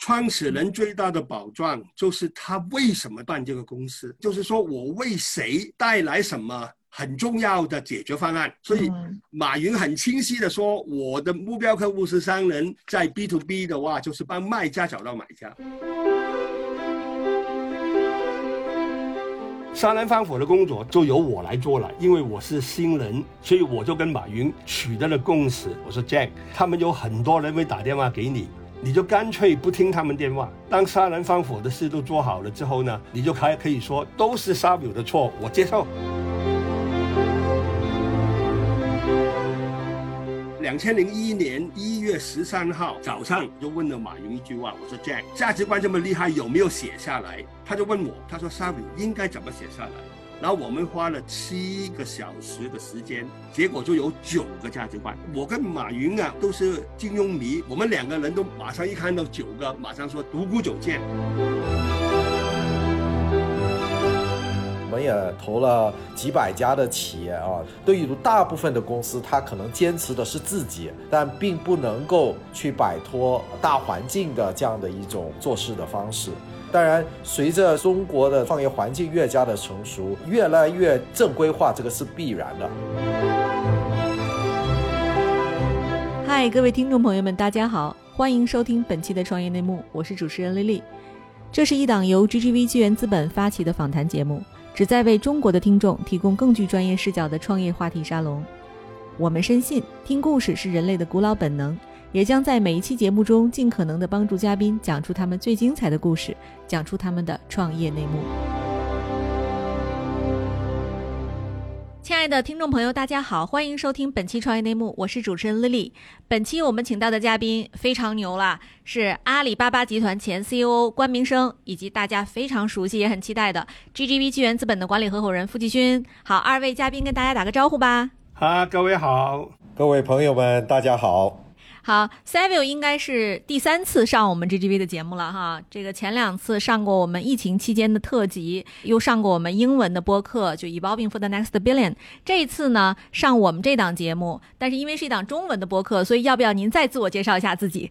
创始人最大的保障就是他为什么办这个公司，就是说我为谁带来什么很重要的解决方案。所以马云很清晰的说，我的目标客户是商人，在 B to B 的话，就是帮卖家找到买家。杀人放火的工作就由我来做了，因为我是新人，所以我就跟马云取得了共识。我说 Jack，他们有很多人会打电话给你，你就干脆不听他们电话。当杀人放火的事都做好了之后呢，你就还可以说都是沙比的错，我接受。两千零一年一月十三号早上，就问了马云一句话：“我说 Jack，价值观这么厉害，有没有写下来？”他就问我，他说：“沙比应该怎么写下来？”然后我们花了七个小时的时间，结果就有九个价值观。我跟马云啊都是金庸迷，我们两个人都马上一看到九个，马上说独孤九剑。我们也投了几百家的企业啊，对于大部分的公司，它可能坚持的是自己，但并不能够去摆脱大环境的这样的一种做事的方式。当然，随着中国的创业环境越加的成熟，越来越正规化，这个是必然的。嗨，各位听众朋友们，大家好，欢迎收听本期的创业内幕，我是主持人丽丽。这是一档由 GGV 纪元资本发起的访谈节目。旨在为中国的听众提供更具专业视角的创业话题沙龙。我们深信，听故事是人类的古老本能，也将在每一期节目中尽可能的帮助嘉宾讲出他们最精彩的故事，讲出他们的创业内幕。亲爱的听众朋友，大家好，欢迎收听本期创业内幕，我是主持人 Lily。本期我们请到的嘉宾非常牛了，是阿里巴巴集团前 CEO 关明生，以及大家非常熟悉也很期待的 GGV 纪元资本的管理合伙人付继勋。好，二位嘉宾跟大家打个招呼吧。好，各位好，各位朋友们，大家好。好，Savio 应该是第三次上我们 GGV 的节目了哈。这个前两次上过我们疫情期间的特辑，又上过我们英文的播客，就 Evolving for the Next Billion。这一次呢，上我们这档节目，但是因为是一档中文的播客，所以要不要您再自我介绍一下自己？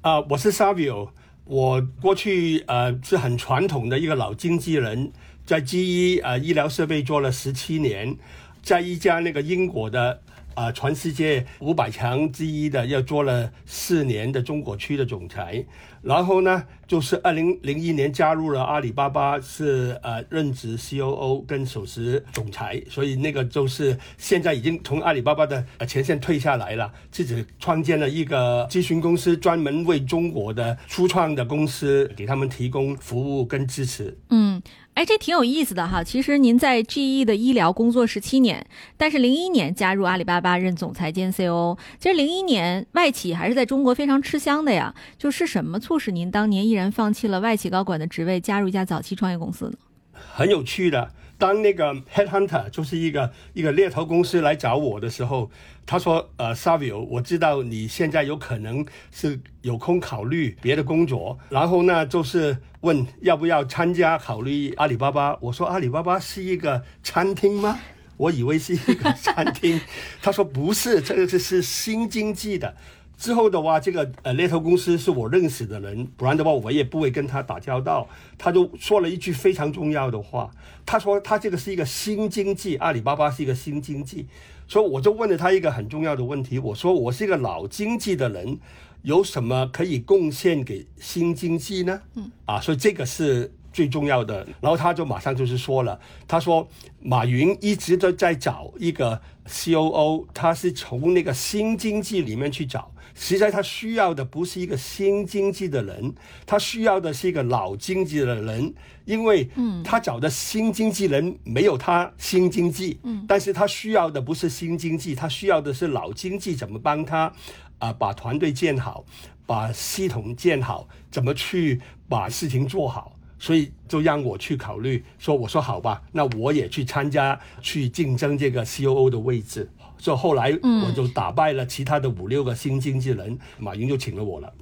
啊，我是 Savio，我过去呃是很传统的一个老经纪人，在 GE 呃医疗设备做了十七年，在一家那个英国的。啊，全世界五百强之一的，要做了四年的中国区的总裁，然后呢，就是二零零一年加入了阿里巴巴，是呃任职 COO 跟首席总裁，所以那个就是现在已经从阿里巴巴的前线退下来了，自己创建了一个咨询公司，专门为中国的初创的公司给他们提供服务跟支持。嗯。哎，这挺有意思的哈。其实您在 GE 的医疗工作十七年，但是零一年加入阿里巴巴任总裁兼 COO。其实零一年外企还是在中国非常吃香的呀。就是什么促使您当年毅然放弃了外企高管的职位，加入一家早期创业公司呢？很有趣的。当那个 headhunter 就是一个一个猎头公司来找我的时候，他说：“呃，Savio，我知道你现在有可能是有空考虑别的工作，然后呢，就是问要不要参加考虑阿里巴巴。”我说：“阿里巴巴是一个餐厅吗？我以为是一个餐厅。”他说：“不是，这个是是新经济的。”之后的话，这个呃猎头公司是我认识的人，不然的话我也不会跟他打交道。他就说了一句非常重要的话，他说他这个是一个新经济，阿里巴巴是一个新经济。所以我就问了他一个很重要的问题，我说我是一个老经济的人，有什么可以贡献给新经济呢？嗯，啊，所以这个是最重要的。然后他就马上就是说了，他说马云一直都在找一个 COO，他是从那个新经济里面去找。实在他需要的不是一个新经济的人，他需要的是一个老经济的人，因为，嗯，他找的新经纪人没有他新经济，嗯，但是他需要的不是新经济，他需要的是老经济怎么帮他，啊，把团队建好，把系统建好，怎么去把事情做好，所以就让我去考虑，说我说好吧，那我也去参加，去竞争这个 COO 的位置。所以后来我就打败了其他的五六个新经纪人，马云就请了我了。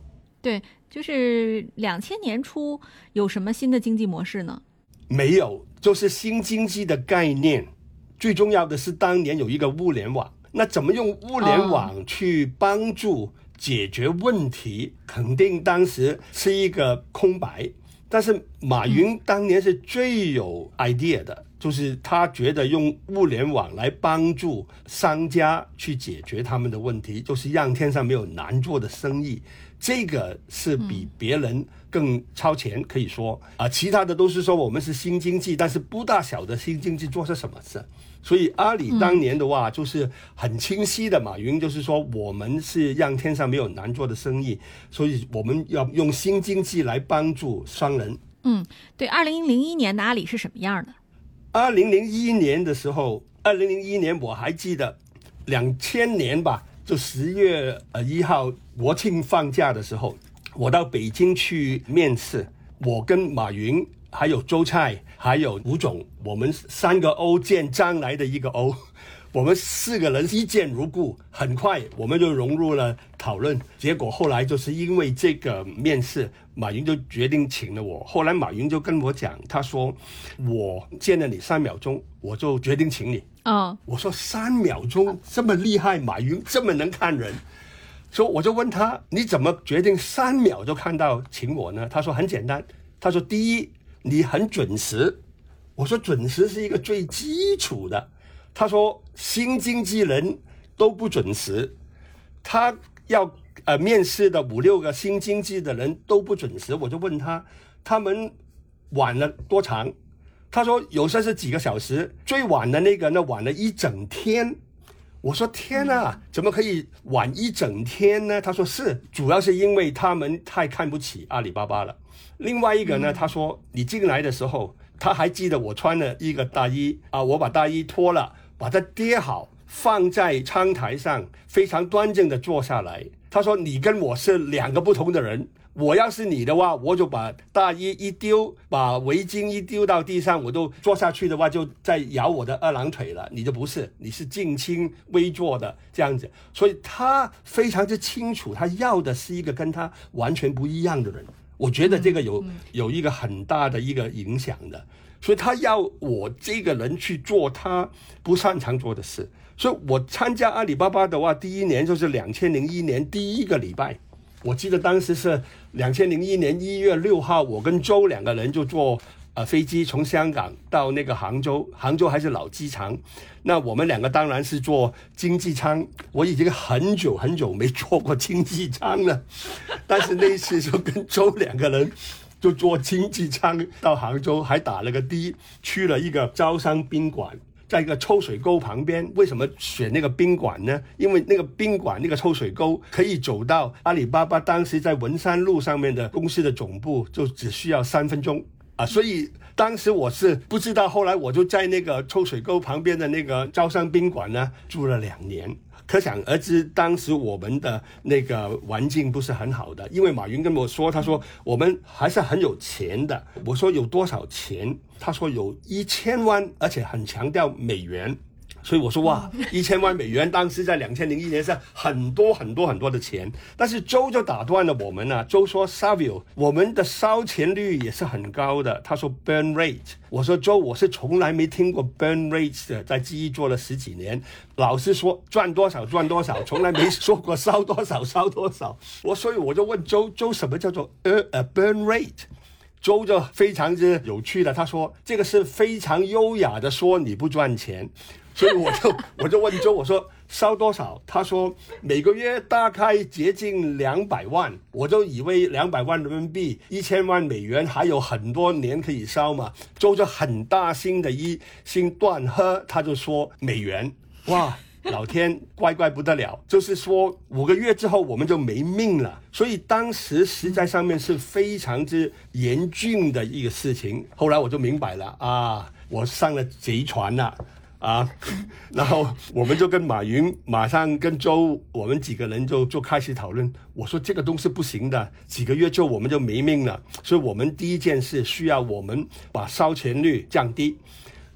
对，就是两千年初有什么新的经济模式呢？没有，就是新经济的概念。最重要的是当年有一个物联网，那怎么用物联网去帮助解决问题，肯定当时是一个空白。但是马云当年是最有 idea 的，就是他觉得用物联网来帮助商家去解决他们的问题，就是让天上没有难做的生意。这个是比别人更超前，可以说啊，其他的都是说我们是新经济，但是不大小的新经济做些什么事。所以阿里当年的话，就是很清晰的，马云就是说我们是让天上没有难做的生意，所以我们要用新经济来帮助商人。嗯，对，二零零一年的阿里是什么样的？二零零一年的时候，二零零一年我还记得，两千年吧。就十月呃一号国庆放假的时候，我到北京去面试。我跟马云、还有周蔡、还有吴总，我们三个欧见将来的一个欧，我们四个人一见如故。很快我们就融入了讨论。结果后来就是因为这个面试，马云就决定请了我。后来马云就跟我讲，他说我见了你三秒钟，我就决定请你。啊！我说三秒钟这么厉害，马云这么能看人，所以我就问他，你怎么决定三秒就看到请我呢？他说很简单，他说第一你很准时，我说准时是一个最基础的，他说新经纪人都不准时，他要呃面试的五六个新经纪的人都不准时，我就问他，他们晚了多长？他说有些是几个小时，最晚的那个呢晚了一整天。我说天哪，怎么可以晚一整天呢？他说是，主要是因为他们太看不起阿里巴巴了。另外一个呢，他说你进来的时候，他还记得我穿了一个大衣啊，我把大衣脱了，把它叠好，放在窗台上，非常端正的坐下来。他说你跟我是两个不同的人。我要是你的话，我就把大衣一丢，把围巾一丢到地上，我都坐下去的话，就在咬我的二郎腿了。你就不是，你是静轻微坐的这样子，所以他非常之清楚，他要的是一个跟他完全不一样的人。我觉得这个有有一个很大的一个影响的，所以他要我这个人去做他不擅长做的事。所以我参加阿里巴巴的话，第一年就是两千零一年第一个礼拜。我记得当时是两千零一年一月六号，我跟周两个人就坐呃飞机从香港到那个杭州，杭州还是老机场。那我们两个当然是坐经济舱，我已经很久很久没坐过经济舱了。但是那一次就跟周两个人就坐经济舱到杭州，还打了个的，去了一个招商宾馆。在一个抽水沟旁边，为什么选那个宾馆呢？因为那个宾馆那个抽水沟可以走到阿里巴巴当时在文山路上面的公司的总部，就只需要三分钟啊！所以当时我是不知道，后来我就在那个臭水沟旁边的那个招商宾馆呢住了两年。可想而知，当时我们的那个环境不是很好的，因为马云跟我说，他说我们还是很有钱的。我说有多少钱？他说有一千万，而且很强调美元。所以我说哇，一千万美元，当时在两千零一年是很多很多很多的钱。但是周就打断了我们呢。周说，Savio，我们的烧钱率也是很高的。他说 burn rate。我说周，我是从来没听过 burn rate 的，在记忆做了十几年，老是说赚多少赚多少，从来没说过烧多少烧多少。我所以我就问周，周什么叫做呃呃 burn rate？周就非常之有趣的，他说这个是非常优雅的说你不赚钱。所以我就我就问周，我说烧多少？他说每个月大概接近两百万。我就以为两百万人民币，一千万美元还有很多年可以烧嘛。周就很大心的一心断喝，他就说美元，哇，老天怪怪不得了，就是说五个月之后我们就没命了。所以当时实在上面是非常之严峻的一个事情。后来我就明白了啊，我上了贼船了。啊，然后我们就跟马云马上跟周，我们几个人就就开始讨论。我说这个东西不行的，几个月之后我们就没命了。所以我们第一件事需要我们把烧钱率降低。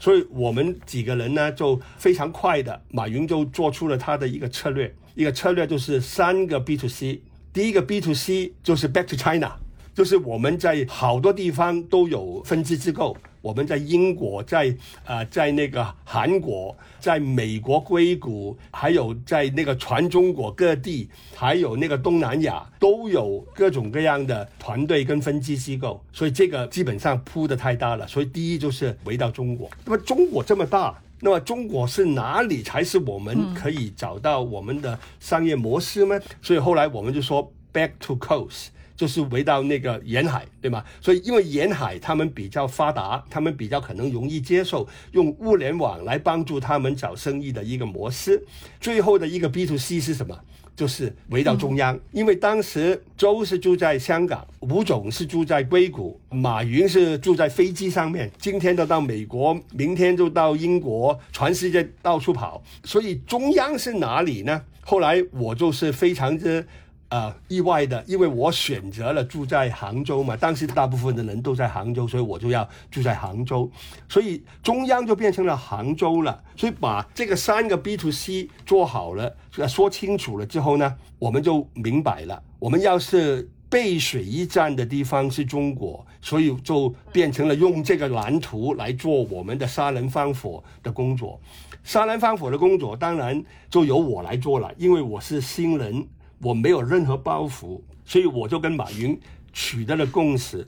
所以我们几个人呢就非常快的，马云就做出了他的一个策略，一个策略就是三个 B to C。第一个 B to C 就是 Back to China，就是我们在好多地方都有分支机构。我们在英国，在呃，在那个韩国，在美国硅谷，还有在那个全中国各地，还有那个东南亚，都有各种各样的团队跟分支机构。所以这个基本上铺的太大了。所以第一就是围到中国。那么中国这么大，那么中国是哪里才是我们可以找到我们的商业模式呢？所以后来我们就说 back to coast。就是围到那个沿海，对吗？所以因为沿海他们比较发达，他们比较可能容易接受用物联网来帮助他们找生意的一个模式。最后的一个 B to C 是什么？就是围到中央，因为当时周是住在香港，吴总是住在硅谷，马云是住在飞机上面，今天都到美国，明天就到英国，全世界到处跑。所以中央是哪里呢？后来我就是非常之。啊，意外的，因为我选择了住在杭州嘛，当时大部分的人都在杭州，所以我就要住在杭州，所以中央就变成了杭州了。所以把这个三个 B to C 做好了，说清楚了之后呢，我们就明白了，我们要是背水一战的地方是中国，所以就变成了用这个蓝图来做我们的杀人放火的工作。杀人放火的工作当然就由我来做了，因为我是新人。我没有任何包袱，所以我就跟马云取得了共识：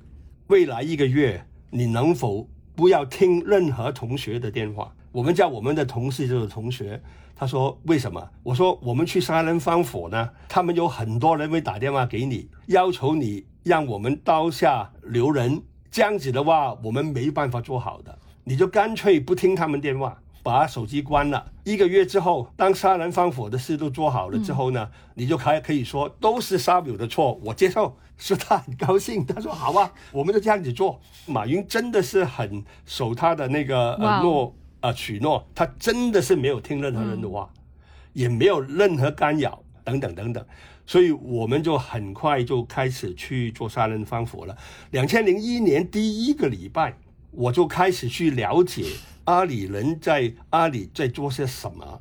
未来一个月，你能否不要听任何同学的电话？我们叫我们的同事就是同学。他说：“为什么？”我说：“我们去杀人放火呢，他们有很多人会打电话给你，要求你让我们刀下留人。这样子的话，我们没办法做好的。你就干脆不听他们电话。”把手机关了一个月之后，当杀人放火的事都做好了之后呢，你就还可以说都是沙表的错，我接受，是他很高兴，他说好啊，我们就这样子做。马云真的是很守他的那个诺啊许诺，他真的是没有听任何人的话，也没有任何干扰等等等等，所以我们就很快就开始去做杀人放火了。两千零一年第一个礼拜，我就开始去了解。阿里人在阿里在做些什么？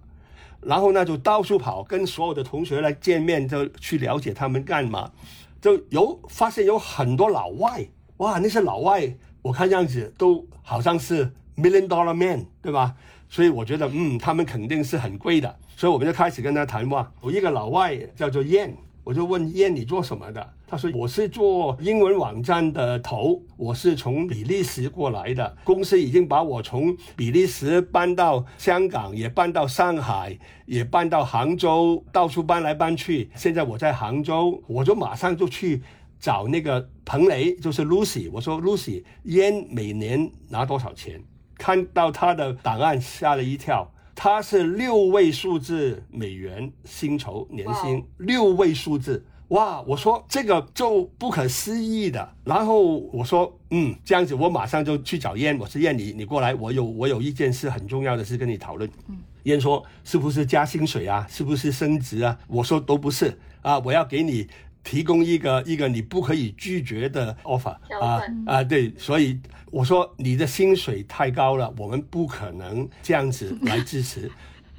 然后呢，就到处跑，跟所有的同学来见面，就去了解他们干嘛。就有发现有很多老外，哇，那些老外，我看样子都好像是 million dollar man，对吧？所以我觉得，嗯，他们肯定是很贵的。所以我们就开始跟他谈话。有一个老外叫做 Yan，。我就问燕你做什么的？他说我是做英文网站的头，我是从比利时过来的，公司已经把我从比利时搬到香港，也搬到上海，也搬到杭州，到处搬来搬去。现在我在杭州，我就马上就去找那个彭雷，就是 Lucy。我说 Lucy，燕每年拿多少钱？看到他的档案，吓了一跳。他是六位数字美元薪酬年薪，六位数字，哇！我说这个就不可思议的。然后我说，嗯，这样子，我马上就去找燕。我是燕，你你过来，我有我有一件事很重要的事跟你讨论。嗯，燕说是不是加薪水啊？是不是升职啊？我说都不是啊，我要给你。提供一个一个你不可以拒绝的 offer 啊啊对，所以我说你的薪水太高了，我们不可能这样子来支持，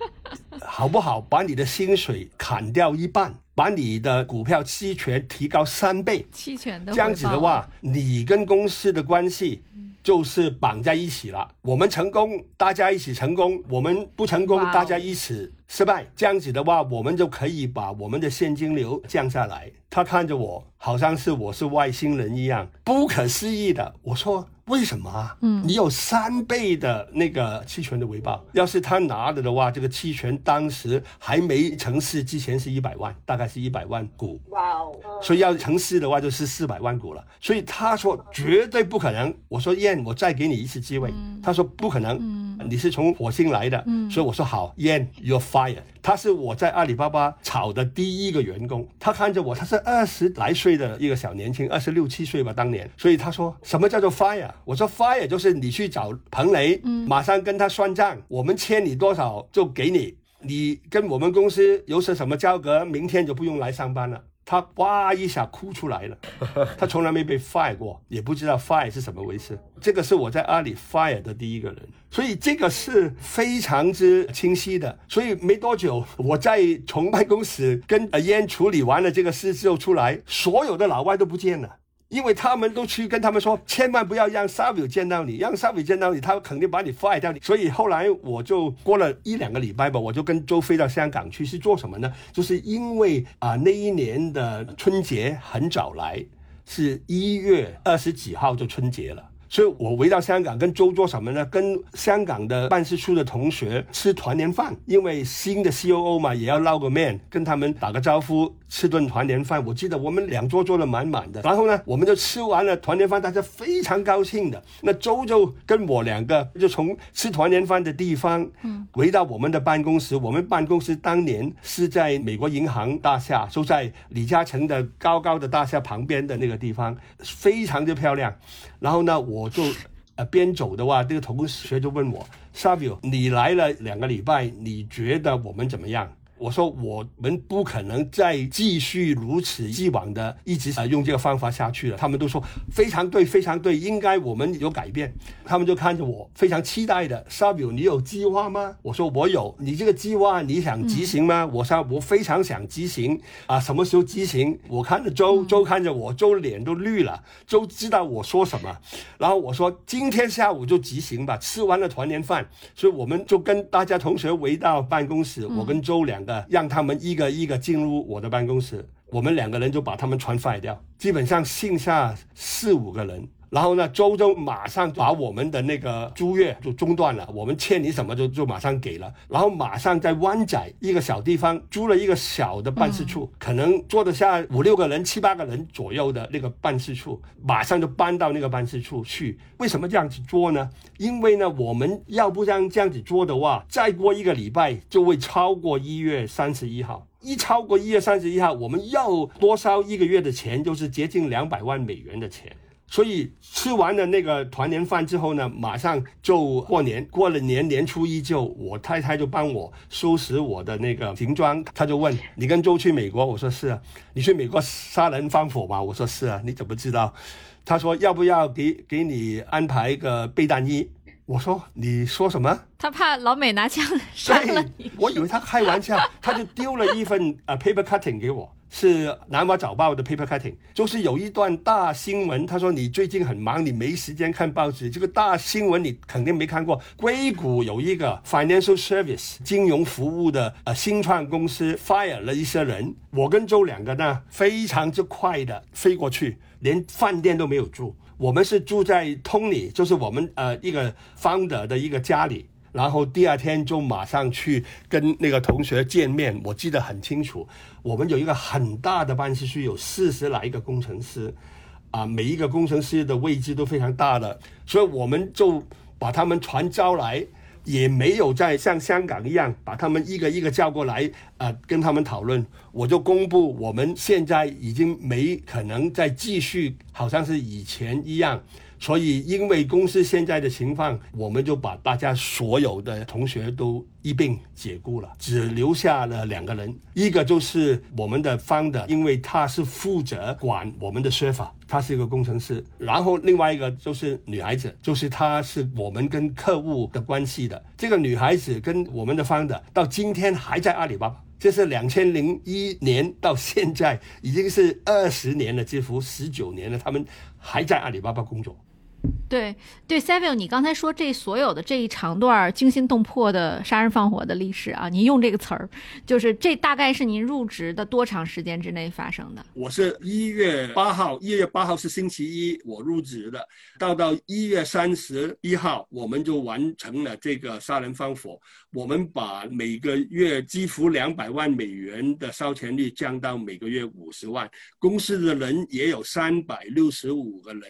好不好？把你的薪水砍掉一半，把你的股票期权提高三倍，期权的这样子的话，你跟公司的关系。就是绑在一起了。我们成功，大家一起成功；我们不成功，大家一起失败。这样子的话，我们就可以把我们的现金流降下来。他看着我，好像是我是外星人一样，不可思议的。我说。为什么啊？嗯，你有三倍的那个期权的回报。要是他拿了的话，这个期权当时还没成市之前是一百万，大概是一百万股。哇哦！所以要成市的话就是四百万股了。所以他说绝对不可能。我说燕，我再给你一次机会。他说不可能。嗯，你是从火星来的。嗯，所以我说好，，Yan you're fired。他是我在阿里巴巴炒的第一个员工。他看着我，他是二十来岁的一个小年轻，二十六七岁吧，当年。所以他说什么叫做 fire？我说 fire 就是你去找彭雷，马上跟他算账，我们欠你多少就给你，你跟我们公司有些什么交割，明天就不用来上班了。他哇一下哭出来了，他从来没被 fire 过，也不知道 fire 是什么回事。这个是我在阿里 fire 的第一个人，所以这个是非常之清晰的。所以没多久，我在从办公室跟阿烟处理完了这个事之后出来，所有的老外都不见了。因为他们都去跟他们说，千万不要让 SAVI 见到你，让 SAVI 见到你，他肯定把你 fire 掉。所以后来我就过了一两个礼拜吧，我就跟周飞到香港去，是做什么呢？就是因为啊那一年的春节很早来，是一月二十几号就春节了。所以我回到香港，跟周做什么呢？跟香港的办事处的同学吃团年饭，因为新的 COO 嘛，也要捞个面，跟他们打个招呼，吃顿团年饭。我记得我们两桌坐的满满的，然后呢，我们就吃完了团年饭，大家非常高兴的。那周周跟我两个就从吃团年饭的地方，嗯，回到我们的办公室。我们办公室当年是在美国银行大厦，就在李嘉诚的高高的大厦旁边的那个地方，非常的漂亮。然后呢，我就 呃边走的话，这个同学就问我，Savio，你来了两个礼拜，你觉得我们怎么样？我说我们不可能再继续如此既往的一直啊用这个方法下去了。他们都说非常对，非常对，应该我们有改变。他们就看着我，非常期待的。Savio，你有计划吗？我说我有。你这个计划你想执行吗？我说我非常想执行啊。什么时候执行？我看着周，周看着我，周脸都绿了。周知道我说什么。然后我说今天下午就执行吧。吃完了团年饭，所以我们就跟大家同学围到办公室，我跟周两个。让他们一个一个进入我的办公室，我们两个人就把他们全废掉，基本上剩下四五个人。然后呢，周周马上把我们的那个租约就中断了，我们欠你什么就就马上给了。然后马上在湾仔一个小地方租了一个小的办事处，可能坐得下五六个人、七八个人左右的那个办事处，马上就搬到那个办事处去。为什么这样子做呢？因为呢，我们要不这样这样子做的话，再过一个礼拜就会超过一月三十一号。一超过一月三十一号，我们要多烧一个月的钱，就是接近两百万美元的钱。所以吃完了那个团年饭之后呢，马上就过年。过了年年初一就，我太太就帮我收拾我的那个行装。她就问：“你跟周去美国？”我说：“是啊。”“你去美国杀人放火吗？”我说：“是啊。”“你怎么知道？”她说：“要不要给给你安排一个备弹衣？”我说：“你说什么？” 他怕老美拿枪杀了你。我以为他开玩笑，他就丢了一份呃 paper cutting 给我。是南华早报的 paper cutting，就是有一段大新闻。他说你最近很忙，你没时间看报纸。这个大新闻你肯定没看过。硅谷有一个 financial service 金融服务的呃新创公司 fire 了一些人。我跟周两个呢非常之快的飞过去，连饭店都没有住。我们是住在 Tony，就是我们呃一个 founder 的一个家里。然后第二天就马上去跟那个同学见面，我记得很清楚。我们有一个很大的办事处，有四十来个工程师，啊，每一个工程师的位置都非常大的，所以我们就把他们传招来，也没有在像香港一样把他们一个一个叫过来，啊，跟他们讨论。我就公布我们现在已经没可能再继续，好像是以前一样。所以，因为公司现在的情况，我们就把大家所有的同学都一并解雇了，只留下了两个人，一个就是我们的方的，因为他是负责管我们的说法，他是一个工程师。然后另外一个就是女孩子，就是她是我们跟客户的关系的。这个女孩子跟我们的方的到今天还在阿里巴巴，这是两千零一年到现在已经是二十年了，几乎十九年了，他们还在阿里巴巴工作。对对，Savio，你刚才说这所有的这一长段惊心动魄的杀人放火的历史啊，您用这个词儿，就是这大概是您入职的多长时间之内发生的？我是一月八号，一月八号是星期一，我入职的，到到一月三十一号，我们就完成了这个杀人放火。我们把每个月几乎两百万美元的烧钱率降到每个月五十万，公司的人也有三百六十五个人。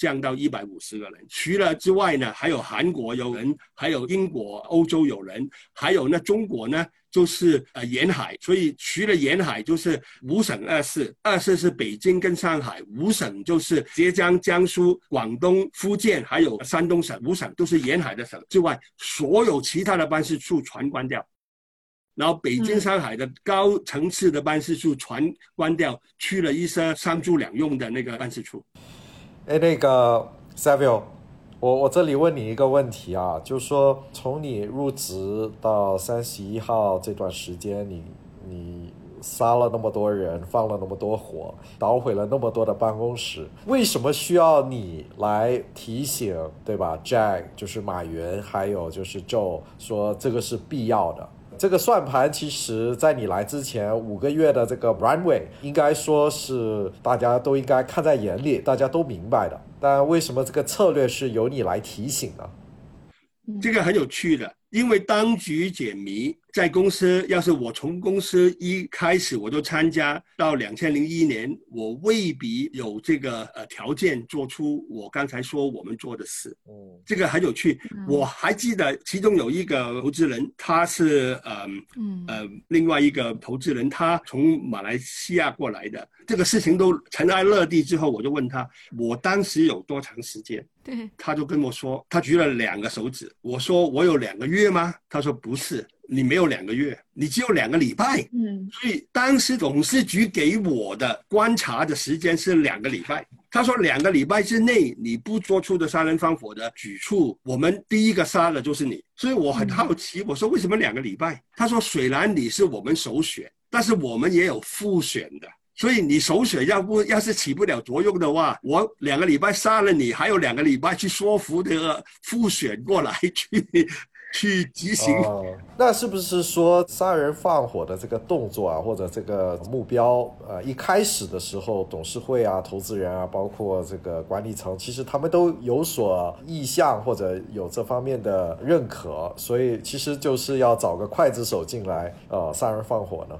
降到一百五十个人，除了之外呢，还有韩国有人，还有英国、欧洲有人，还有呢中国呢，就是呃沿海，所以除了沿海就是五省二市，二市是北京跟上海，五省就是浙江、江苏、广东、福建，还有山东省，五省都是沿海的省之外，所有其他的办事处全关掉，然后北京、上海的高层次的办事处全关掉，去了一些商住两用的那个办事处。哎，那个 Savio，我我这里问你一个问题啊，就是说从你入职到三十一号这段时间，你你杀了那么多人，放了那么多火，捣毁了那么多的办公室，为什么需要你来提醒，对吧？Jack 就是马云，还有就是 Joe 说这个是必要的。这个算盘其实，在你来之前五个月的这个 runway，应该说是大家都应该看在眼里，大家都明白的。但为什么这个策略是由你来提醒呢？这个很有趣的，因为当局解谜。在公司，要是我从公司一开始我就参加到两千零一年，我未必有这个呃条件做出我刚才说我们做的事。哦，这个很有趣。我还记得其中有一个投资人，他是呃呃另外一个投资人，他从马来西亚过来的。这个事情都尘埃落地之后，我就问他，我当时有多长时间？对，他就跟我说，他举了两个手指。我说我有两个月吗？他说不是。你没有两个月，你只有两个礼拜。嗯，所以当时董事局给我的观察的时间是两个礼拜。他说两个礼拜之内你不做出的杀人放火的举措，我们第一个杀的就是你。所以我很好奇，我说为什么两个礼拜？他说虽然你是我们首选，但是我们也有复选的。所以你首选要不要是起不了作用的话，我两个礼拜杀了你，还有两个礼拜去说服这个复选过来去。去执行，那是不是说杀人放火的这个动作啊，或者这个目标，呃，一开始的时候，董事会啊、投资人啊，包括这个管理层，其实他们都有所意向或者有这方面的认可，所以其实就是要找个刽子手进来，呃，杀人放火呢？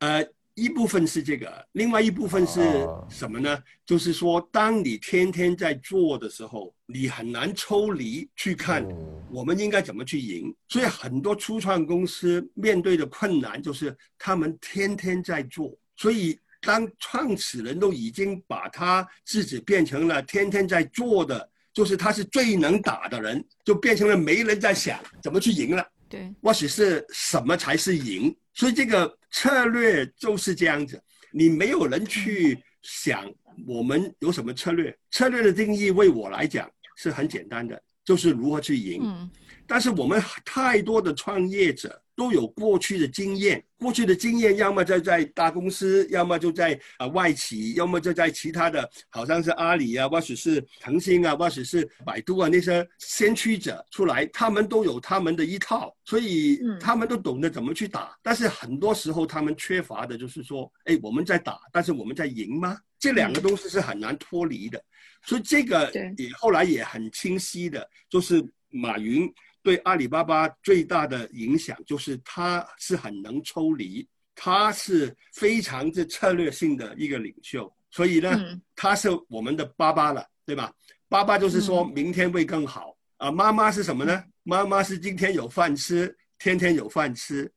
呃。一部分是这个，另外一部分是什么呢？就是说，当你天天在做的时候，你很难抽离去看我们应该怎么去赢。所以很多初创公司面对的困难就是他们天天在做。所以当创始人都已经把他自己变成了天天在做的，就是他是最能打的人，就变成了没人在想怎么去赢了。对，或许是什么才是赢？所以这个策略就是这样子，你没有人去想我们有什么策略。策略的定义，为我来讲是很简单的，就是如何去赢。嗯，但是我们太多的创业者。都有过去的经验，过去的经验要么就在大公司，要么就在啊外企，要么就在其他的，好像是阿里啊，或许是腾讯啊，或许是百度啊那些先驱者出来，他们都有他们的一套，所以他们都懂得怎么去打。但是很多时候他们缺乏的就是说，哎，我们在打，但是我们在赢吗？这两个东西是很难脱离的。所以这个也后来也很清晰的，就是马云。对阿里巴巴最大的影响就是他是很能抽离，他是非常之策略性的一个领袖，所以呢，他是我们的爸爸了，对吧？爸爸就是说明天会更好啊。妈妈是什么呢？妈妈是今天有饭吃，天天有饭吃。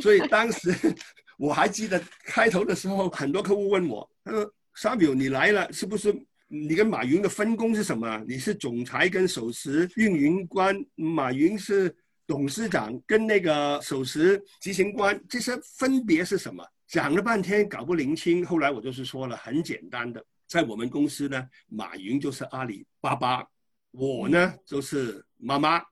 所以当时我还记得开头的时候，很多客户问我，他说：“沙表你来了，是不是？”你跟马云的分工是什么？你是总裁跟首席运营官，马云是董事长跟那个首席执行官，这些分别是什么？讲了半天搞不灵清。后来我就是说了，很简单的，在我们公司呢，马云就是阿里巴巴，我呢就是妈妈。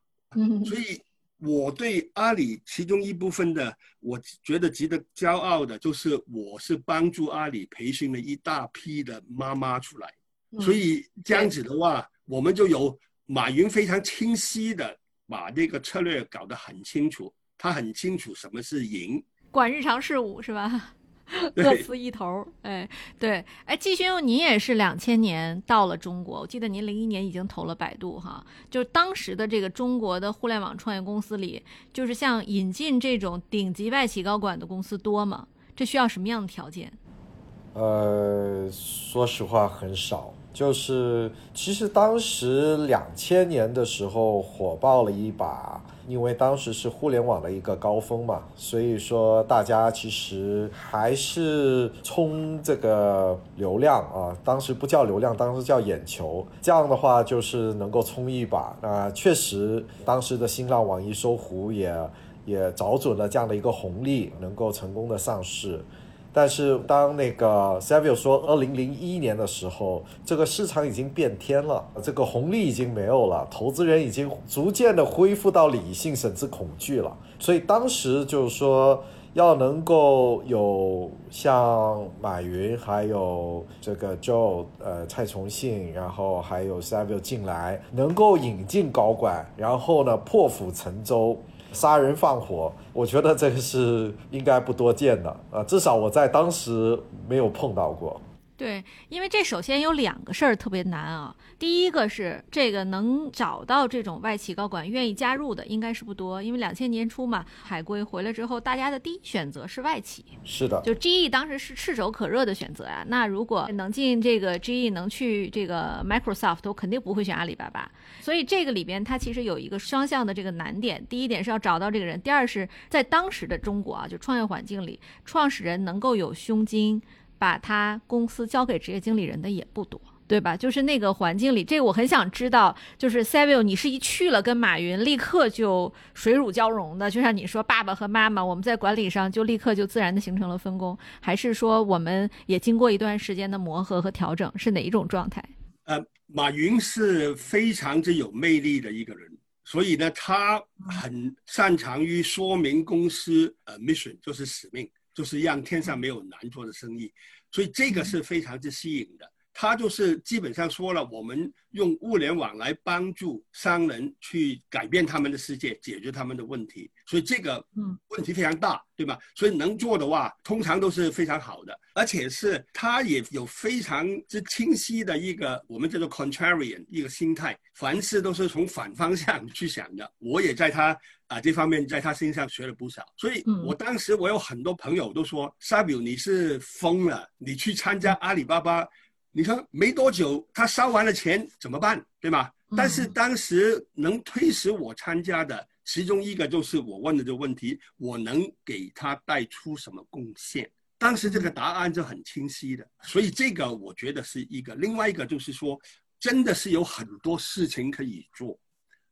所以我对阿里其中一部分的，我觉得值得骄傲的，就是我是帮助阿里培训了一大批的妈妈出来。所以这样子的话，我们就有马云非常清晰的把这个策略搞得很清楚，他很清楚什么是赢，管日常事务是吧？各司一头。哎，对，哎，季勋，您也是两千年到了中国，我记得您零一年已经投了百度哈，就当时的这个中国的互联网创业公司里，就是像引进这种顶级外企高管的公司多吗？这需要什么样的条件？呃，说实话很少。就是，其实当时两千年的时候火爆了一把，因为当时是互联网的一个高峰嘛，所以说大家其实还是冲这个流量啊，当时不叫流量，当时叫眼球，这样的话就是能够冲一把。那确实，当时的新浪、网易、搜狐也也找准了这样的一个红利，能够成功的上市。但是当那个 Savio 说，二零零一年的时候，这个市场已经变天了，这个红利已经没有了，投资人已经逐渐的恢复到理性甚至恐惧了。所以当时就是说，要能够有像马云，还有这个 Joe，呃，蔡崇信，然后还有 Savio 进来，能够引进高管，然后呢破釜沉舟。杀人放火，我觉得这个是应该不多见的啊，至少我在当时没有碰到过。对，因为这首先有两个事儿特别难啊。第一个是这个能找到这种外企高管愿意加入的，应该是不多。因为两千年初嘛，海归回来之后，大家的第一选择是外企。是的，就 GE 当时是炙手可热的选择啊。那如果能进这个 GE，能去这个 Microsoft，我肯定不会选阿里巴巴。所以这个里边它其实有一个双向的这个难点。第一点是要找到这个人，第二是在当时的中国啊，就创业环境里，创始人能够有胸襟。把他公司交给职业经理人的也不多，对吧？就是那个环境里，这个我很想知道。就是 Savio，你是一去了跟马云立刻就水乳交融的，就像你说爸爸和妈妈，我们在管理上就立刻就自然的形成了分工，还是说我们也经过一段时间的磨合和调整，是哪一种状态？呃，马云是非常之有魅力的一个人，所以呢，他很擅长于说明公司呃 mission，就是使命。就是让天上没有难做的生意，所以这个是非常之吸引的。他就是基本上说了，我们用物联网来帮助商人去改变他们的世界，解决他们的问题。所以这个嗯问题非常大，对吧？所以能做的话，通常都是非常好的，而且是他也有非常之清晰的一个我们叫做 contrarian 一个心态，凡事都是从反方向去想的。我也在他啊这方面在他身上学了不少。所以我当时我有很多朋友都说，Samuel 你是疯了，你去参加阿里巴巴。你看没多久，他烧完了钱怎么办？对吗？但是当时能推使我参加的其中一个就是我问的这个问题：我能给他带出什么贡献？当时这个答案就很清晰的。所以这个我觉得是一个。另外一个就是说，真的是有很多事情可以做。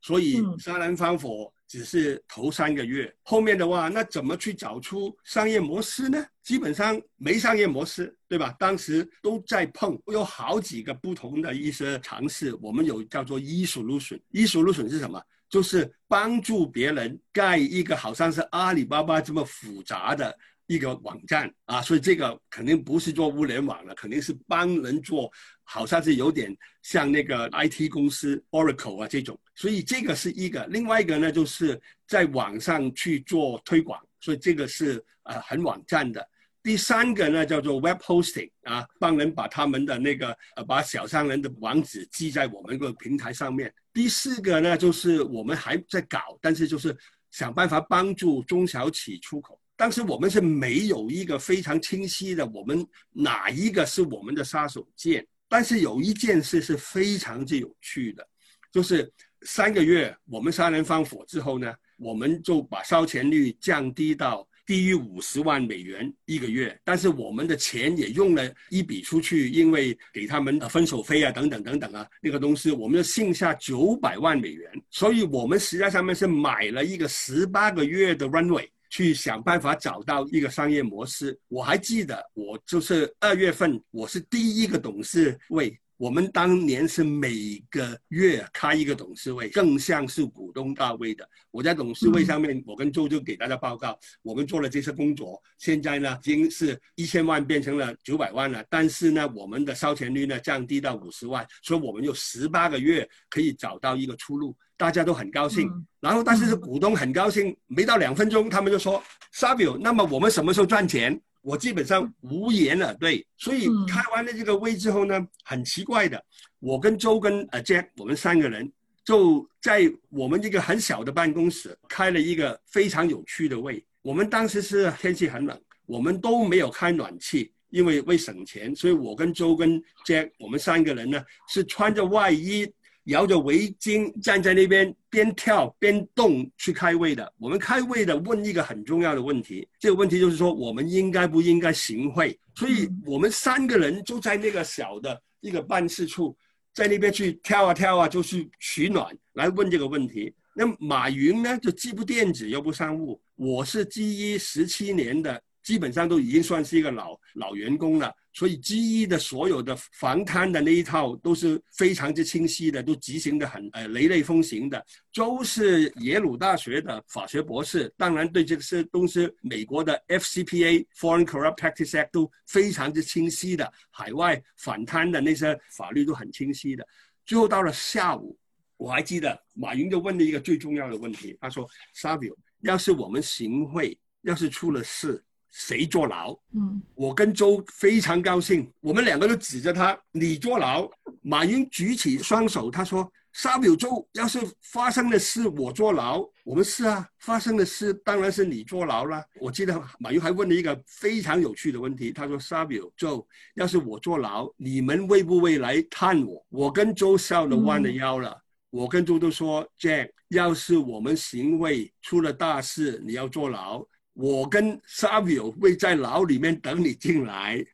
所以杀人放火。只是头三个月，后面的话，那怎么去找出商业模式呢？基本上没商业模式，对吧？当时都在碰，有好几个不同的一些尝试。我们有叫做 issue，issue 是什么？就是帮助别人盖一个好像是阿里巴巴这么复杂的。一个网站啊，所以这个肯定不是做物联网的，肯定是帮人做，好像是有点像那个 IT 公司 Oracle 啊这种，所以这个是一个。另外一个呢，就是在网上去做推广，所以这个是呃很网站的。第三个呢叫做 Web Hosting 啊，帮人把他们的那个呃把小商人的网址记在我们个平台上面。第四个呢就是我们还在搞，但是就是想办法帮助中小企出口。当时我们是没有一个非常清晰的，我们哪一个是我们的杀手锏？但是有一件事是非常之有趣的，就是三个月我们杀人放火之后呢，我们就把烧钱率降低到低于五十万美元一个月。但是我们的钱也用了一笔出去，因为给他们分手费啊等等等等啊那个东西，我们就剩下九百万美元。所以我们实际上面是买了一个十八个月的 runway。去想办法找到一个商业模式。我还记得，我就是二月份，我是第一个董事会。我们当年是每个月开一个董事会，更像是股东大会的。我在董事会上面，我跟周周给大家报告，我们做了这些工作。现在呢，已经是一千万变成了九百万了，但是呢，我们的烧钱率呢降低到五十万，所以我们有十八个月可以找到一个出路。大家都很高兴，然后但是股东很高兴，没到两分钟，他们就说 s a v i o 那么我们什么时候赚钱？我基本上无言了。对，所以开完了这个会之后呢，很奇怪的，我跟周跟呃 Jack，我们三个人就在我们一个很小的办公室开了一个非常有趣的会。我们当时是天气很冷，我们都没有开暖气，因为为省钱，所以我跟周跟 Jack，我们三个人呢是穿着外衣。摇着围巾站在那边，边跳边动去开会的。我们开会的问一个很重要的问题，这个问题就是说，我们应该不应该行贿？所以我们三个人就在那个小的一个办事处，在那边去跳啊跳啊，就去取暖来问这个问题。那马云呢，就既不电子又不商务。我是基于十七年的基本上都已经算是一个老老员工了。所以 GE 的所有的防贪的那一套都是非常之清晰的，都执行的很呃雷厉风行的。周是耶鲁大学的法学博士，当然对这个是东西美国的 FCPA Foreign Corrupt Practice Act 都非常之清晰的，海外反贪的那些法律都很清晰的。最后到了下午，我还记得马云就问了一个最重要的问题，他说：“Savio，要是我们行贿，要是出了事。”谁坐牢？嗯，我跟周非常高兴，我们两个都指着他，你坐牢。马云举起双手，他说：“沙表周，要是发生的事我坐牢，我们是啊，发生的事当然是你坐牢了。”我记得马云还问了一个非常有趣的问题，他说：“沙表周，要是我坐牢，你们会不会来探我？”我跟周笑得弯了腰了。我跟周都说：“Jack，要是我们行为出了大事，你要坐牢。”我跟 Savio 会在牢里面等你进来，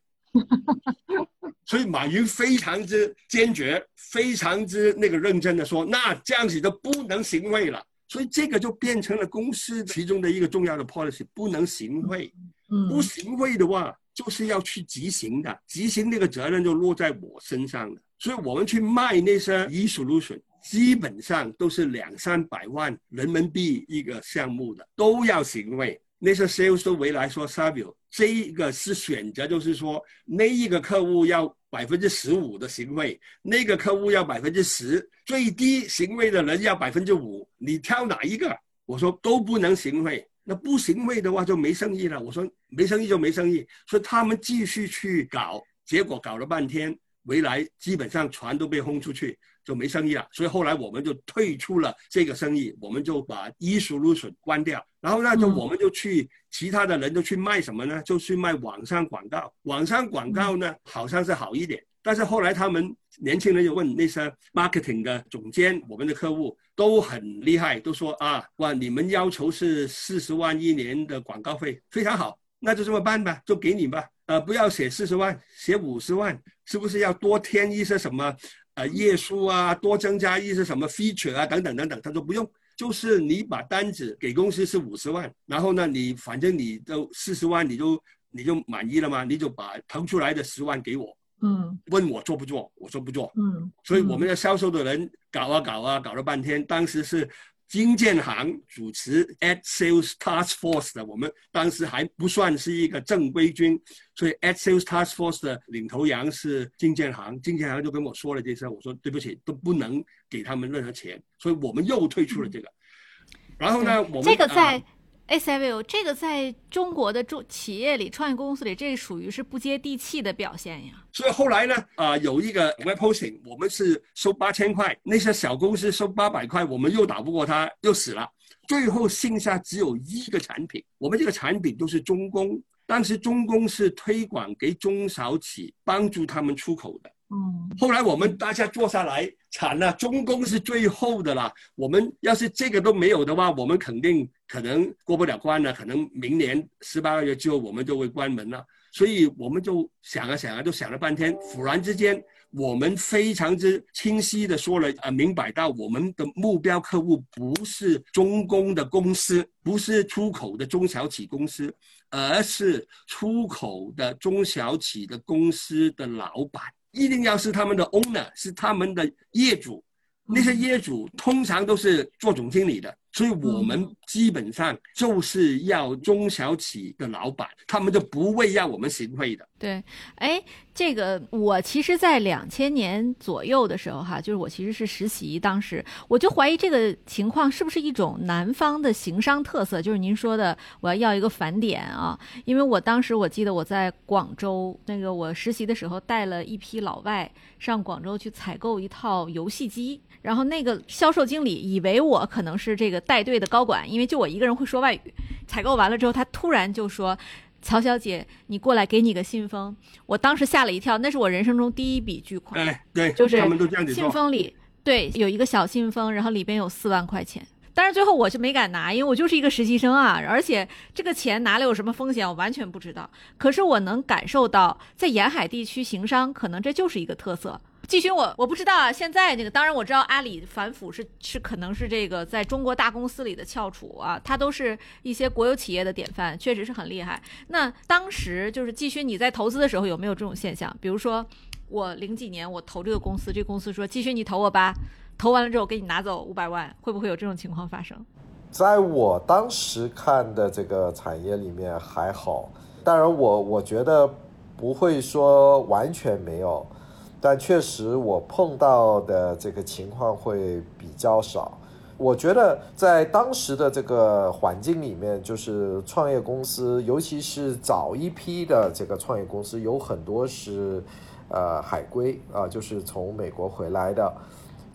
所以马云非常之坚决，非常之那个认真的说，那这样子就不能行贿了。所以这个就变成了公司其中的一个重要的 policy，不能行贿。不行贿的话，就是要去执行的，执行那个责任就落在我身上了。所以我们去卖那些 e-solution，基本上都是两三百万人民币一个项目的，都要行贿。那些 sales 都回来说，Savio，这一个是选择，就是说那一个客户要百分之十五的行贿，那个客户要百分之十，最低行贿的人要百分之五，你挑哪一个？我说都不能行贿，那不行贿的话就没生意了。我说没生意就没生意，所以他们继续去搞，结果搞了半天，回来基本上船都被轰出去。就没生意了，所以后来我们就退出了这个生意，我们就把一输入损关掉，然后呢，就我们就去其他的人都去卖什么呢？就去卖网上广告。网上广告呢，好像是好一点，但是后来他们年轻人就问那些 marketing 的总监，我们的客户都很厉害，都说啊，哇，你们要求是四十万一年的广告费，非常好，那就这么办吧，就给你吧，呃，不要写四十万，写五十万，是不是要多添一些什么？呃，页数啊，多增加一些什么 feature 啊，等等等等。他说不用，就是你把单子给公司是五十万，然后呢，你反正你都四十万，你就你就满意了吗？你就把腾出来的十万给我。嗯。问我做不做？我说不做。嗯。所以我们的销售的人搞啊搞啊，搞了半天，当时是。金建行主持 Ad Sales Task Force 的，我们当时还不算是一个正规军，所以 Ad Sales Task Force 的领头羊是金建行。金建行就跟我说了这事，我说对不起，都不能给他们任何钱，所以我们又退出了这个。然后呢，我们这个在。哎，Savio，这个在中国的中企业里、创业公司里，这属于是不接地气的表现呀。所以后来呢，啊，有一个 Web Hosting，我们是收八千块，那些小公司收八百块，我们又打不过他，又死了。最后剩下只有一个产品，我们这个产品都是中工，当时中工是推广给中小企，帮助他们出口的。嗯，后来我们大家坐下来，惨了，中工是最后的了。我们要是这个都没有的话，我们肯定可能过不了关了，可能明年十八个月之后我们就会关门了。所以我们就想啊想啊，就想了半天，忽然之间，我们非常之清晰的说了啊，明白到我们的目标客户不是中工的公司，不是出口的中小企公司，而是出口的中小企的公司的老板。一定要是他们的 owner，是他们的业主，那些业主通常都是做总经理的。所以我们基本上就是要中小企的老板，他们就不会让我们行贿的。对，哎，这个我其实，在两千年左右的时候，哈，就是我其实是实习，当时我就怀疑这个情况是不是一种南方的行商特色，就是您说的我要要一个返点啊，因为我当时我记得我在广州那个我实习的时候，带了一批老外上广州去采购一套游戏机。然后那个销售经理以为我可能是这个带队的高管，因为就我一个人会说外语。采购完了之后，他突然就说：“曹小姐，你过来，给你个信封。”我当时吓了一跳，那是我人生中第一笔巨款。哎，对，就是这样子信封里对有一个小信封，然后里边有四万块钱。但是最后我就没敢拿，因为我就是一个实习生啊，而且这个钱拿了有什么风险，我完全不知道。可是我能感受到，在沿海地区行商，可能这就是一个特色。季勋，我我不知道啊。现在这个，当然我知道阿里反腐是是可能是这个在中国大公司里的翘楚啊，它都是一些国有企业的典范，确实是很厉害。那当时就是季勋，你在投资的时候有没有这种现象？比如说我零几年我投这个公司，这个公司说季勋你投我吧，投完了之后给你拿走五百万，会不会有这种情况发生？在我当时看的这个产业里面还好，当然我我觉得不会说完全没有。但确实，我碰到的这个情况会比较少。我觉得在当时的这个环境里面，就是创业公司，尤其是早一批的这个创业公司，有很多是，呃，海归啊，就是从美国回来的。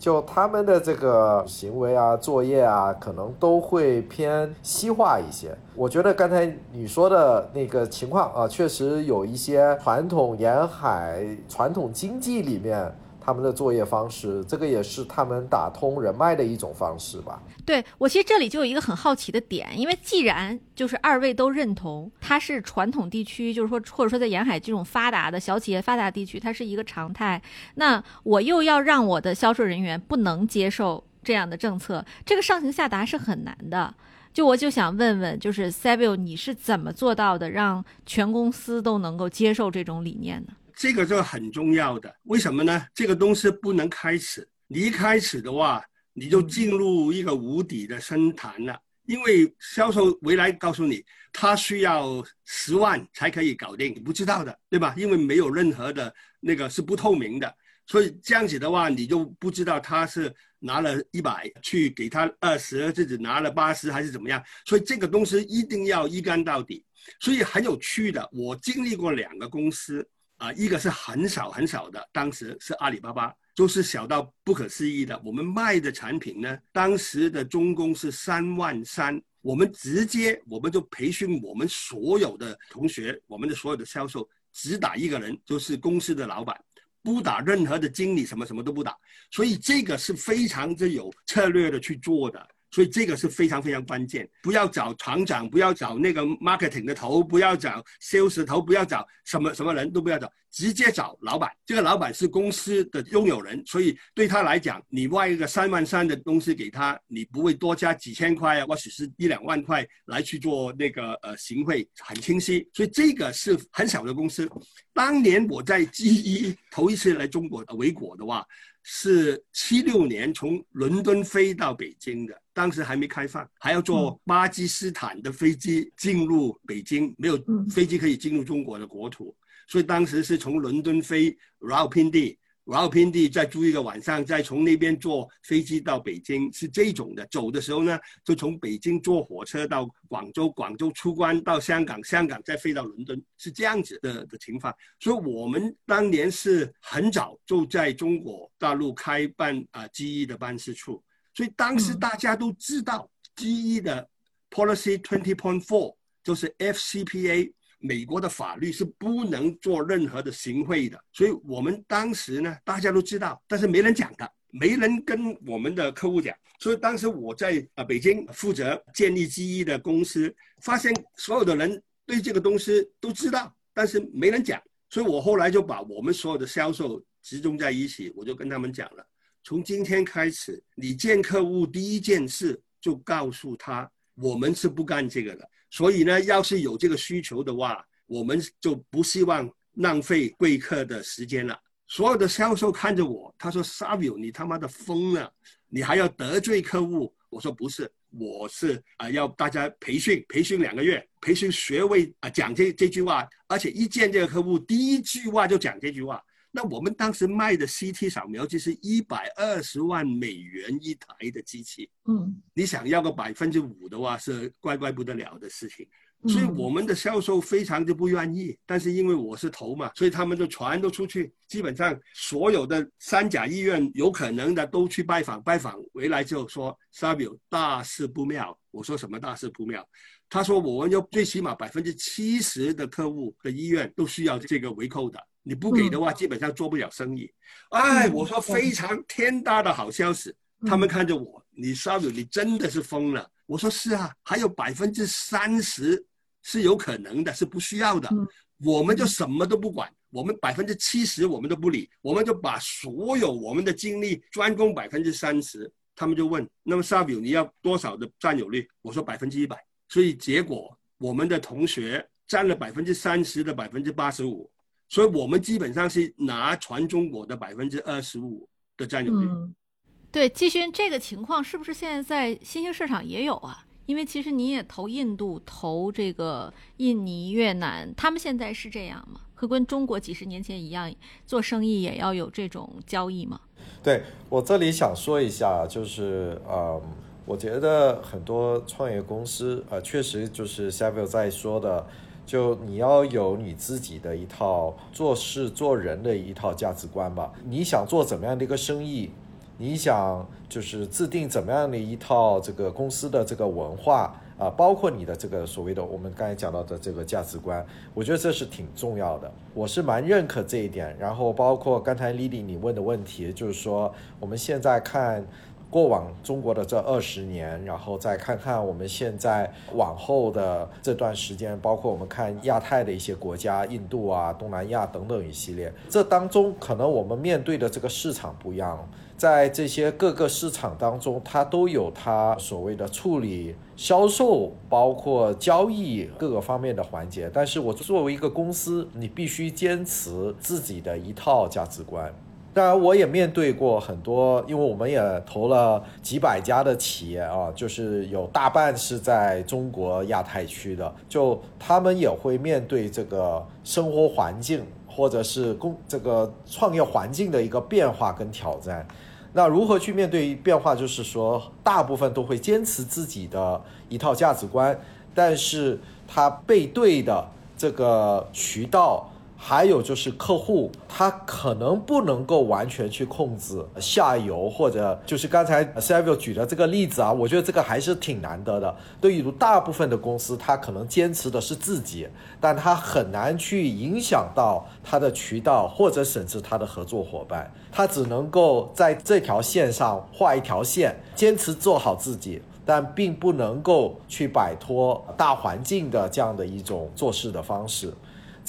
就他们的这个行为啊、作业啊，可能都会偏西化一些。我觉得刚才你说的那个情况啊，确实有一些传统沿海、传统经济里面。他们的作业方式，这个也是他们打通人脉的一种方式吧？对我其实这里就有一个很好奇的点，因为既然就是二位都认同它是传统地区，就是说或者说在沿海这种发达的小企业发达地区，它是一个常态，那我又要让我的销售人员不能接受这样的政策，这个上行下达是很难的。就我就想问问，就是 Savio，你是怎么做到的，让全公司都能够接受这种理念呢？这个就很重要的，为什么呢？这个东西不能开始，你一开始的话，你就进入一个无底的深潭了。因为销售回来告诉你，他需要十万才可以搞定，你不知道的，对吧？因为没有任何的那个是不透明的，所以这样子的话，你就不知道他是拿了一百去给他二十，自己拿了八十还是怎么样。所以这个东西一定要一干到底。所以很有趣的，我经历过两个公司。啊，一个是很少很少的，当时是阿里巴巴，就是小到不可思议的。我们卖的产品呢，当时的中工是三万三，我们直接我们就培训我们所有的同学，我们的所有的销售只打一个人，就是公司的老板，不打任何的经理，什么什么都不打。所以这个是非常之有策略的去做的。所以这个是非常非常关键，不要找厂长，不要找那个 marketing 的头，不要找 sales 头，不要找什么什么人都不要找，直接找老板。这个老板是公司的拥有人，所以对他来讲，你外一个三万三的东西给他，你不会多加几千块啊，或许是一两万块来去做那个呃行贿，很清晰。所以这个是很小的公司。当年我在 G 一头一次来中国维果的话。是七六年从伦敦飞到北京的，当时还没开放，还要坐巴基斯坦的飞机进入北京，没有飞机可以进入中国的国土，所以当时是从伦敦飞饶平地。然后平地再住一个晚上，再从那边坐飞机到北京，是这种的。走的时候呢，就从北京坐火车到广州，广州出关到香港，香港再飞到伦敦，是这样子的的情况。所以我们当年是很早就在中国大陆开办啊机翼的办事处，所以当时大家都知道 G E 的 Policy Twenty Point Four 就是 F C P A。美国的法律是不能做任何的行贿的，所以我们当时呢，大家都知道，但是没人讲的，没人跟我们的客户讲。所以当时我在啊北京负责建立 GE 的公司，发现所有的人对这个东西都知道，但是没人讲。所以我后来就把我们所有的销售集中在一起，我就跟他们讲了：从今天开始，你见客户第一件事就告诉他，我们是不干这个的。所以呢，要是有这个需求的话，我们就不希望浪费贵客的时间了。所有的销售看着我，他说：“Savio，你他妈的疯了！你还要得罪客户？”我说：“不是，我是啊，要大家培训，培训两个月，培训学位啊，讲这这句话，而且一见这个客户，第一句话就讲这句话。那我们当时卖的 CT 扫描机是一百二十万美元一台的机器，嗯，你想要个百分之五的话，是怪怪不得了的事情。所以我们的销售非常的不愿意，但是因为我是头嘛，所以他们就全都出去，基本上所有的三甲医院有可能的都去拜访，拜访回来就说 Savio 大事不妙。我说什么大事不妙？他说我们要最起码百分之七十的客户的医院都需要这个回扣的。你不给的话，基本上做不了生意。哎，我说非常天大的好消息，他们看着我，你沙鲁，你真的是疯了。我说是啊，还有百分之三十是有可能的，是不需要的。我们就什么都不管，我们百分之七十我们都不理，我们就把所有我们的精力专攻百分之三十。他们就问，那么 Savio 你要多少的占有率？我说百分之一百。所以结果我们的同学占了百分之三十的百分之八十五，所以我们基本上是拿全中国的百分之二十五的占有率。嗯，对，季勋，这个情况是不是现在在新兴市场也有啊？因为其实你也投印度、投这个印尼、越南，他们现在是这样吗？会跟中国几十年前一样，做生意也要有这种交易吗？对我这里想说一下，就是呃，我觉得很多创业公司，呃，确实就是 Savio 在说的，就你要有你自己的一套做事做人的一套价值观吧。你想做怎么样的一个生意？你想就是制定怎么样的一套这个公司的这个文化啊，包括你的这个所谓的我们刚才讲到的这个价值观，我觉得这是挺重要的。我是蛮认可这一点。然后包括刚才 Lily 你问的问题，就是说我们现在看过往中国的这二十年，然后再看看我们现在往后的这段时间，包括我们看亚太的一些国家，印度啊、东南亚等等一系列，这当中可能我们面对的这个市场不一样。在这些各个市场当中，它都有它所谓的处理销售、包括交易各个方面的环节。但是我作为一个公司，你必须坚持自己的一套价值观。当然，我也面对过很多，因为我们也投了几百家的企业啊，就是有大半是在中国亚太区的，就他们也会面对这个生活环境或者是工这个创业环境的一个变化跟挑战。那如何去面对变化？就是说，大部分都会坚持自己的一套价值观，但是他背对的这个渠道。还有就是客户，他可能不能够完全去控制下游，或者就是刚才 Savio 举的这个例子啊，我觉得这个还是挺难得的。对于大部分的公司，他可能坚持的是自己，但他很难去影响到他的渠道，或者甚至他的合作伙伴，他只能够在这条线上画一条线，坚持做好自己，但并不能够去摆脱大环境的这样的一种做事的方式。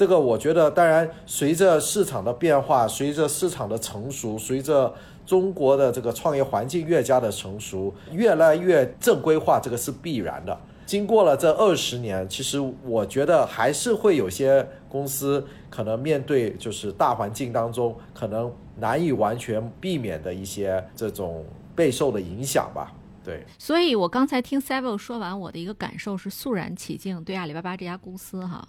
这个我觉得，当然，随着市场的变化，随着市场的成熟，随着中国的这个创业环境越加的成熟，越来越正规化，这个是必然的。经过了这二十年，其实我觉得还是会有些公司可能面对就是大环境当中可能难以完全避免的一些这种备受的影响吧。对，所以我刚才听 Savio 说完，我的一个感受是肃然起敬，对阿里巴巴这家公司哈。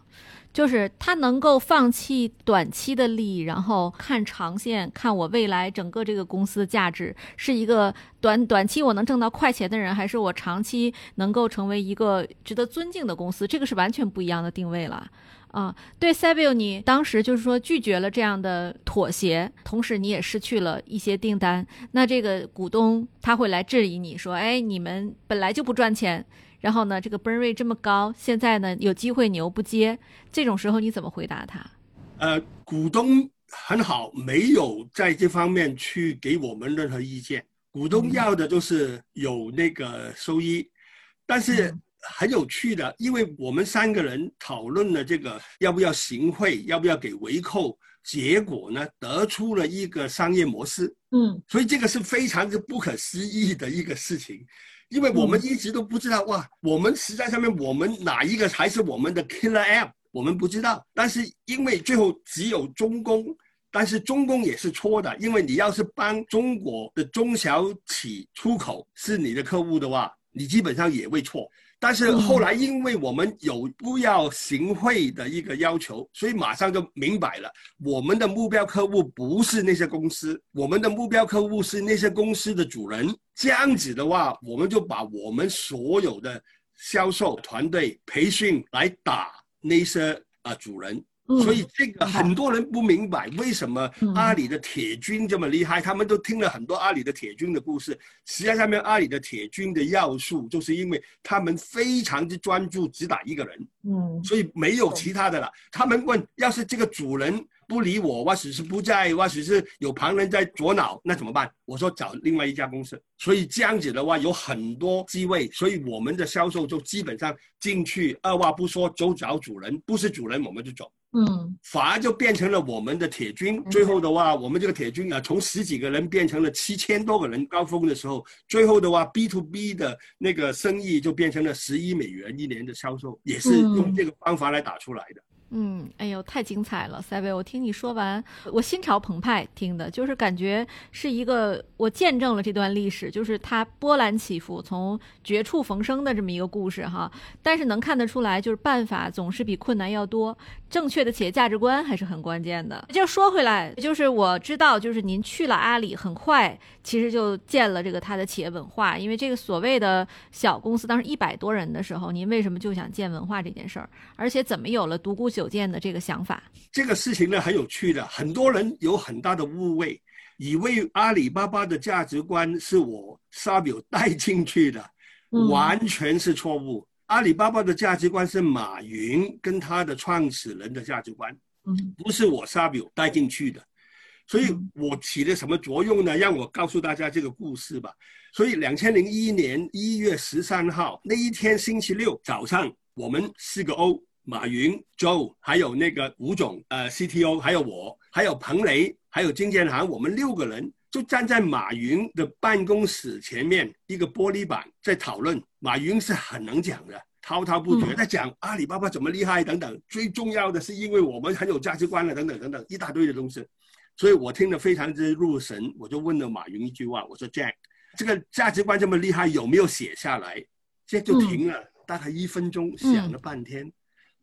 就是他能够放弃短期的利益，然后看长线，看我未来整个这个公司的价值是一个短短期我能挣到快钱的人，还是我长期能够成为一个值得尊敬的公司，这个是完全不一样的定位了啊。对 s a b i l 你当时就是说拒绝了这样的妥协，同时你也失去了一些订单，那这个股东他会来质疑你说，哎，你们本来就不赚钱。然后呢，这个 burn rate 这么高，现在呢有机会你又不接，这种时候你怎么回答他？呃，股东很好，没有在这方面去给我们任何意见。股东要的就是有那个收益，但是很有趣的，因为我们三个人讨论了这个要不要行贿，要不要给回扣，结果呢得出了一个商业模式。嗯，所以这个是非常之不可思议的一个事情。因为我们一直都不知道哇，我们实在上面我们哪一个才是我们的 killer app，我们不知道。但是因为最后只有中公，但是中公也是错的，因为你要是帮中国的中小企出口是你的客户的话，你基本上也会错。但是后来，因为我们有不要行贿的一个要求，所以马上就明白了，我们的目标客户不是那些公司，我们的目标客户是那些公司的主人。这样子的话，我们就把我们所有的销售团队培训来打那些啊主人。所以这个很多人不明白为什么阿里的铁军这么厉害，他们都听了很多阿里的铁军的故事。实际上面阿里的铁军的要素，就是因为他们非常之专注，只打一个人，嗯，所以没有其他的了。他们问，要是这个主人不理我，或许是不在，或许是有旁人在左脑，那怎么办？我说找另外一家公司。所以这样子的话，有很多机会，所以我们的销售就基本上进去，二话不说就找主人，不是主人我们就走。嗯，反而就变成了我们的铁军。最后的话，我们这个铁军啊，从十几个人变成了七千多个人。高峰的时候，最后的话，B to B 的那个生意就变成了十亿美元一年的销售，也是用这个方法来打出来的。嗯，哎呦，太精彩了，塞维！我听你说完，我心潮澎湃，听的就是感觉是一个我见证了这段历史，就是它波澜起伏，从绝处逢生的这么一个故事哈。但是能看得出来，就是办法总是比困难要多，正确的企业价值观还是很关键的。就说回来，就是我知道，就是您去了阿里，很快其实就建了这个他的企业文化，因为这个所谓的小公司，当时一百多人的时候，您为什么就想建文化这件事儿？而且怎么有了独孤九？剑的这个想法，这个事情呢很有趣的，很多人有很大的误会，以为阿里巴巴的价值观是我沙表带进去的，完全是错误。阿里巴巴的价值观是马云跟他的创始人的价值观，不是我沙表带进去的。所以我起了什么作用呢？让我告诉大家这个故事吧。所以两千零一年一月十三号那一天星期六早上，我们四个 O。马云、Joe，还有那个吴总，呃，CTO，还有我，还有彭雷，还有金建行，我们六个人就站在马云的办公室前面一个玻璃板，在讨论。马云是很能讲的，滔滔不绝，在讲阿里巴巴怎么厉害等等。最重要的是，因为我们很有价值观了，等等等等，一大堆的东西。所以我听得非常之入神，我就问了马云一句话，我说：“Jack，这个价值观这么厉害，有没有写下来？”这就停了，大概一分钟，想了半天。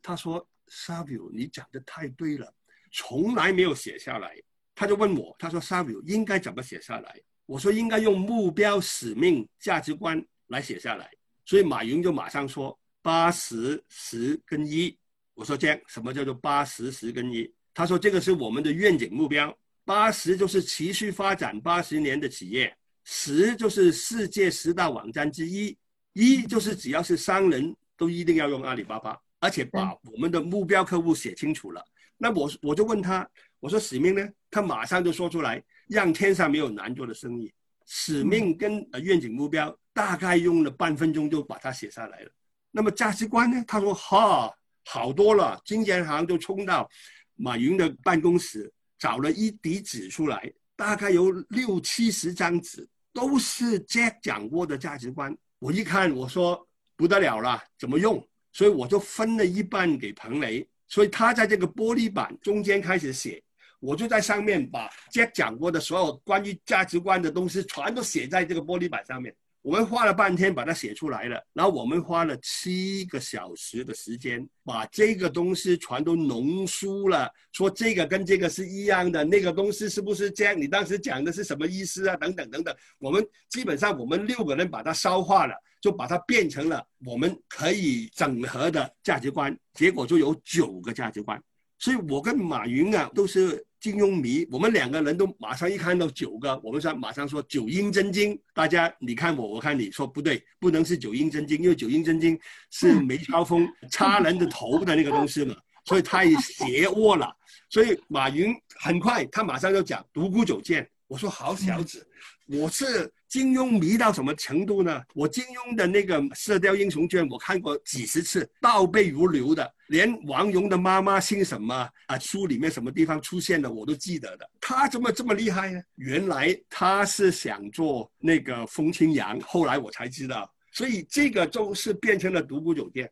他说：“Savio，你讲的太对了，从来没有写下来。”他就问我：“他说，Savio 应该怎么写下来？”我说：“应该用目标、使命、价值观来写下来。”所以马云就马上说：“八十十跟一。”我说：“这样，什么叫做八十十跟一？”他说：“这个是我们的愿景目标，八十就是持续发展八十年的企业，十就是世界十大网站之一，一就是只要是商人都一定要用阿里巴巴。”而且把我们的目标客户写清楚了，那我我就问他，我说使命呢？他马上就说出来，让天上没有难做的生意。使命跟呃愿景目标大概用了半分钟就把它写下来了。那么价值观呢？他说哈好多了，金建行就冲到马云的办公室，找了一叠纸出来，大概有六七十张纸，都是 Jack 讲过的价值观。我一看，我说不得了了，怎么用？所以我就分了一半给彭雷，所以他在这个玻璃板中间开始写，我就在上面把 Jack 讲过的所有关于价值观的东西全都写在这个玻璃板上面。我们花了半天把它写出来了，然后我们花了七个小时的时间把这个东西全都浓缩了，说这个跟这个是一样的，那个东西是不是这样？你当时讲的是什么意思啊？等等等等，我们基本上我们六个人把它消化了。就把它变成了我们可以整合的价值观，结果就有九个价值观。所以我跟马云啊都是金庸迷，我们两个人都马上一看到九个，我们说马上说九阴真经。大家你看我，我看你说不对，不能是九阴真经，因为九阴真经是梅超风插人的头的那个东西嘛，所以太邪恶了。所以马云很快他马上就讲独孤九剑。我说好小子，我是。金庸迷到什么程度呢？我金庸的那个《射雕英雄传》，我看过几十次，倒背如流的，连王蓉的妈妈姓什么啊？书里面什么地方出现的，我都记得的。他怎么这么厉害呢？原来他是想做那个风清扬，后来我才知道，所以这个就是变成了独孤酒店。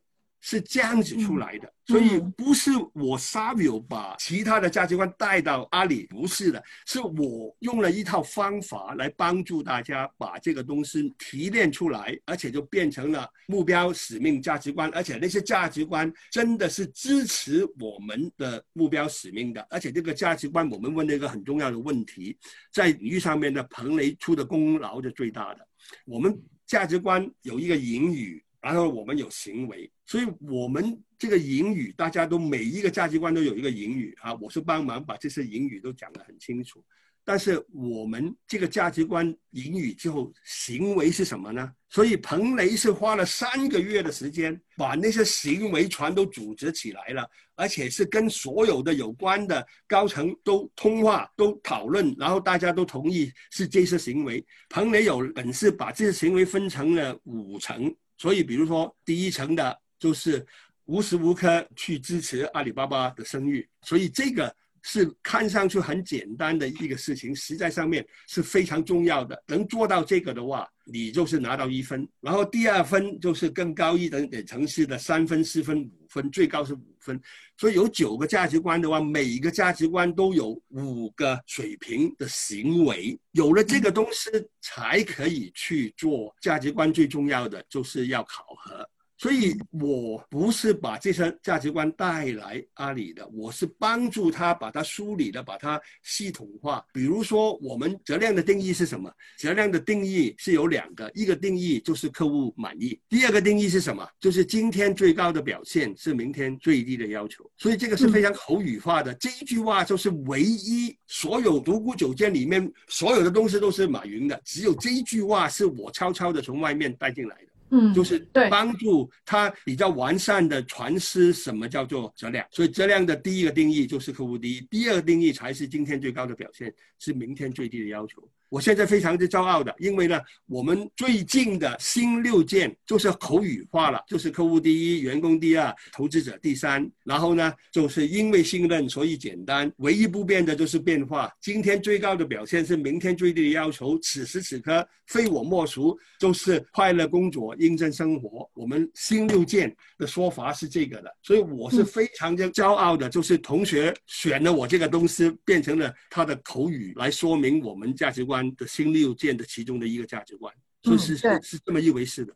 是这样子出来的，所以不是我 Savio 把其他的价值观带到阿里，不是的，是我用了一套方法来帮助大家把这个东西提炼出来，而且就变成了目标、使命、价值观，而且那些价值观真的是支持我们的目标、使命的，而且这个价值观我们问了一个很重要的问题，在领域上面的彭雷出的功劳是最大的。我们价值观有一个引语。然后我们有行为，所以我们这个隐语，大家都每一个价值观都有一个隐语啊。我是帮忙把这些隐语都讲得很清楚。但是我们这个价值观引语之后，行为是什么呢？所以彭雷是花了三个月的时间，把那些行为全都组织起来了，而且是跟所有的有关的高层都通话、都讨论，然后大家都同意是这些行为。彭雷有本事把这些行为分成了五层，所以比如说第一层的就是无时无刻去支持阿里巴巴的声誉，所以这个。是看上去很简单的一个事情，实在上面是非常重要的。能做到这个的话，你就是拿到一分。然后第二分就是更高一等点城市的三分、四分、五分，最高是五分。所以有九个价值观的话，每一个价值观都有五个水平的行为。有了这个东西，才可以去做价值观。最重要的就是要考核。所以我不是把这些价值观带来阿里的，我是帮助他把它梳理的，把它系统化。比如说，我们质量的定义是什么？质量的定义是有两个，一个定义就是客户满意，第二个定义是什么？就是今天最高的表现是明天最低的要求。所以这个是非常口语化的，这一句话就是唯一所有独孤九剑里面所有的东西都是马云的，只有这一句话是我悄悄的从外面带进来的。嗯，就是帮助他比较完善的传师什么叫做质量，所以质量的第一个定义就是客户第一，第二个定义才是今天最高的表现，是明天最低的要求。我现在非常之骄傲的，因为呢，我们最近的新六件就是口语化了，就是客户第一，员工第二，投资者第三。然后呢，就是因为信任，所以简单。唯一不变的就是变化。今天最高的表现是明天最低的要求。此时此刻，非我莫属，就是快乐工作，认真生活。我们新六件的说法是这个的，所以我是非常的骄傲的，就是同学选了我这个东西，变成了他的口语来说明我们价值观。的新六件的其中的一个价值观，所以是是是这么一回事的。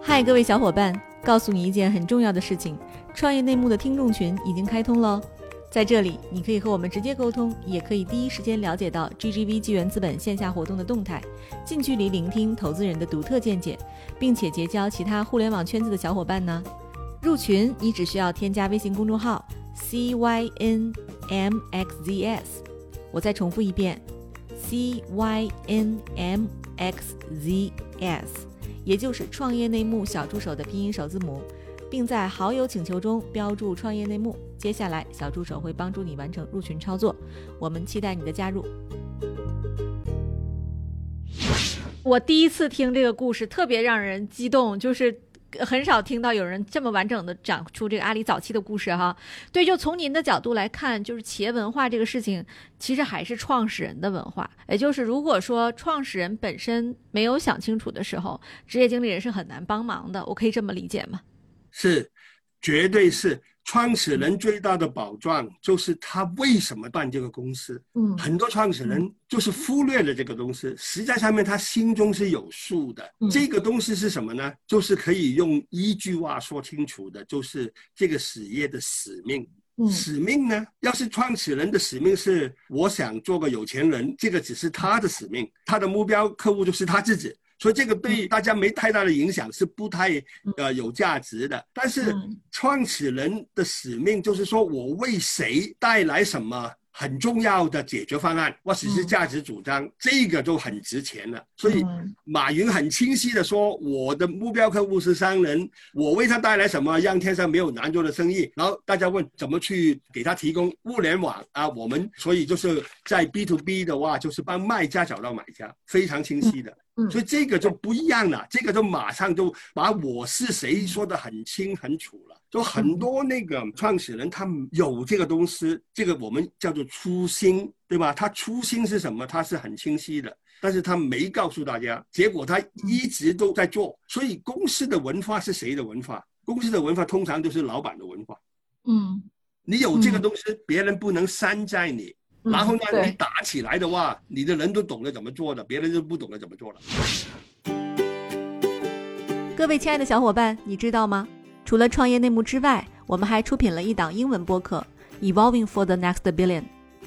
嗨，各位小伙伴，告诉你一件很重要的事情：创业内幕的听众群已经开通了，在这里你可以和我们直接沟通，也可以第一时间了解到 GGV 纪元资本线下活动的动态，近距离聆听投资人的独特见解，并且结交其他互联网圈子的小伙伴呢。入群你只需要添加微信公众号 cynmxzs。我再重复一遍，C Y N M X Z S，也就是创业内幕小助手的拼音首字母，并在好友请求中标注“创业内幕”。接下来，小助手会帮助你完成入群操作。我们期待你的加入。我第一次听这个故事，特别让人激动，就是。很少听到有人这么完整的讲出这个阿里早期的故事哈。对，就从您的角度来看，就是企业文化这个事情，其实还是创始人的文化。也就是如果说创始人本身没有想清楚的时候，职业经理人是很难帮忙的。我可以这么理解吗？是，绝对是。创始人最大的保障就是他为什么办这个公司？嗯，很多创始人就是忽略了这个东西，实在上面他心中是有数的。这个东西是什么呢？就是可以用一句话说清楚的，就是这个企业的使命。使命呢？要是创始人的使命是我想做个有钱人，这个只是他的使命，他的目标客户就是他自己。所以这个对大家没太大的影响，是不太呃有价值的。但是创始人的使命就是说我为谁带来什么很重要的解决方案，或者是价值主张，这个就很值钱了。所以马云很清晰的说，我的目标客户是商人，我为他带来什么让天上没有难做的生意。然后大家问怎么去给他提供物联网啊？我们所以就是在 B to B 的话，就是帮卖家找到买家，非常清晰的。所以这个就不一样了，这个就马上就把我是谁说的很清很楚了。就很多那个创始人，他有这个东西，这个我们叫做初心，对吧？他初心是什么？他是很清晰的，但是他没告诉大家，结果他一直都在做。所以公司的文化是谁的文化？公司的文化通常都是老板的文化。嗯，你有这个东西，别人不能山寨你。然后呢，你打起来的话，你的人都懂得怎么做的，别人就不懂得怎么做了。各位亲爱的小伙伴，你知道吗？除了创业内幕之外，我们还出品了一档英文播客《Evolving for the Next Billion》，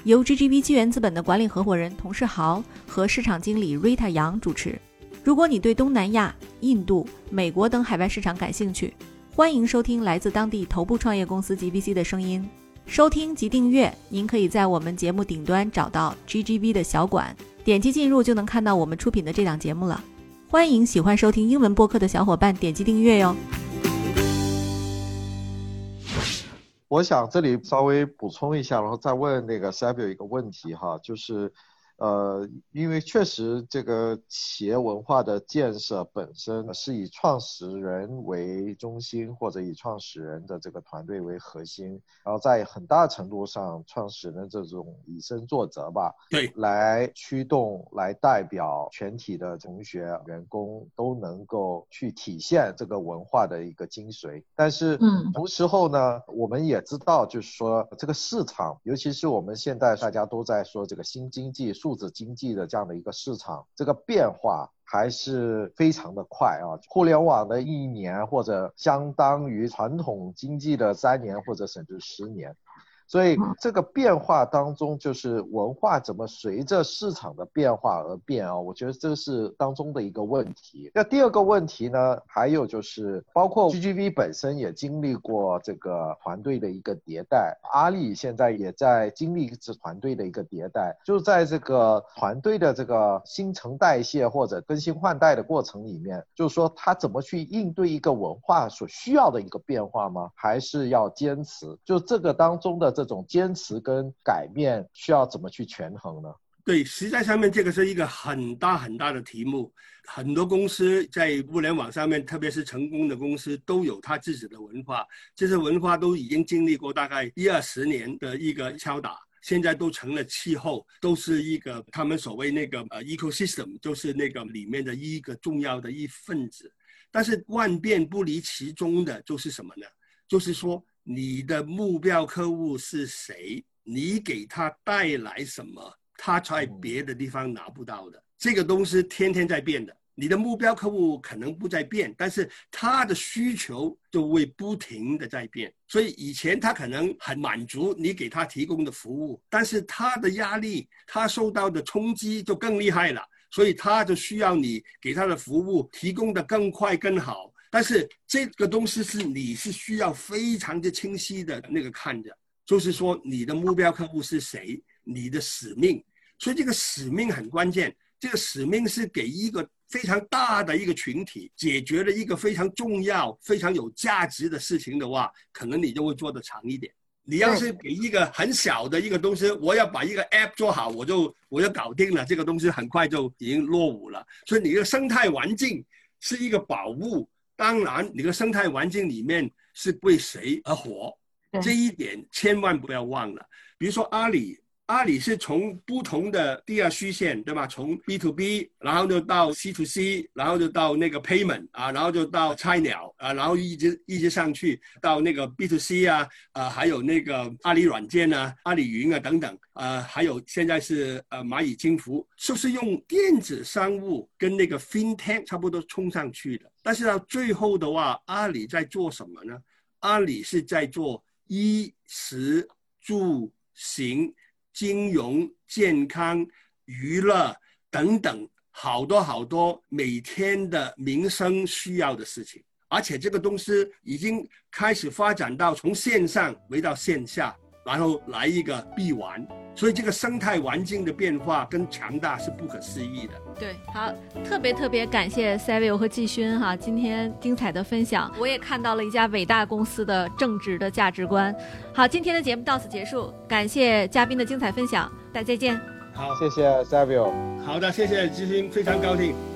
由 GGV 纪元资本的管理合伙人童世豪和市场经理 Rita 杨主持。如果你对东南亚、印度、美国等海外市场感兴趣，欢迎收听来自当地头部创业公司 GVC 的声音。收听及订阅，您可以在我们节目顶端找到 GGV 的小馆，点击进入就能看到我们出品的这档节目了。欢迎喜欢收听英文播客的小伙伴点击订阅哟。我想这里稍微补充一下，然后再问那个 Sabio 一个问题哈，就是。呃，因为确实这个企业文化的建设本身是以创始人为中心，或者以创始人的这个团队为核心，然后在很大程度上，创始人这种以身作则吧，对，来驱动、来代表全体的同学、员工都能够去体现这个文化的一个精髓。但是，嗯，同时候呢，我们也知道，就是说这个市场，尤其是我们现在大家都在说这个新经济。数字经济的这样的一个市场，这个变化还是非常的快啊！互联网的一年，或者相当于传统经济的三年，或者甚至十年。所以这个变化当中，就是文化怎么随着市场的变化而变啊？我觉得这是当中的一个问题。那第二个问题呢，还有就是包括 GGV 本身也经历过这个团队的一个迭代，阿里现在也在经历这团队的一个迭代，就在这个团队的这个新陈代谢或者更新换代的过程里面，就是说他怎么去应对一个文化所需要的一个变化吗？还是要坚持？就这个当中的这。这种坚持跟改变需要怎么去权衡呢？对，实在上面这个是一个很大很大的题目。很多公司在互联网上面，特别是成功的公司，都有他自己的文化。这些文化都已经经历过大概一二十年的一个敲打，现在都成了气候，都是一个他们所谓那个呃 ecosystem，就是那个里面的一个重要的一份子。但是万变不离其宗的，就是什么呢？就是说。你的目标客户是谁？你给他带来什么？他在别的地方拿不到的。这个东西天天在变的。你的目标客户可能不在变，但是他的需求就会不停的在变。所以以前他可能很满足你给他提供的服务，但是他的压力，他受到的冲击就更厉害了。所以他就需要你给他的服务提供的更快更好。但是这个东西是你是需要非常的清晰的那个看着，就是说你的目标客户是谁，你的使命，所以这个使命很关键。这个使命是给一个非常大的一个群体解决了一个非常重要、非常有价值的事情的话，可能你就会做得长一点。你要是给一个很小的一个东西，我要把一个 app 做好，我就我就搞定了，这个东西很快就已经落伍了。所以你的生态环境是一个宝物。当然，你的生态环境里面是为谁而活，这一点千万不要忘了。比如说阿里。阿里是从不同的第二虚线，对吧？从 B to B，然后就到 C to C，然后就到那个 Payment 啊，然后就到菜鸟啊，然后一直一直上去到那个 B to C 啊，啊，还有那个阿里软件啊、阿里云啊等等，啊，还有现在是呃蚂蚁金服，是不是用电子商务跟那个 FinTech 差不多冲上去的。但是到最后的话，阿里在做什么呢？阿里是在做衣食住行。金融、健康、娱乐等等，好多好多每天的民生需要的事情，而且这个东西已经开始发展到从线上回到线下。然后来一个闭环，所以这个生态环境的变化跟强大是不可思议的。对，好，特别特别感谢 Savio 和季勋哈，今天精彩的分享，我也看到了一家伟大公司的正直的价值观。好，今天的节目到此结束，感谢嘉宾的精彩分享，大家再见。好，谢谢 Savio。好的，谢谢季勋，非常高兴。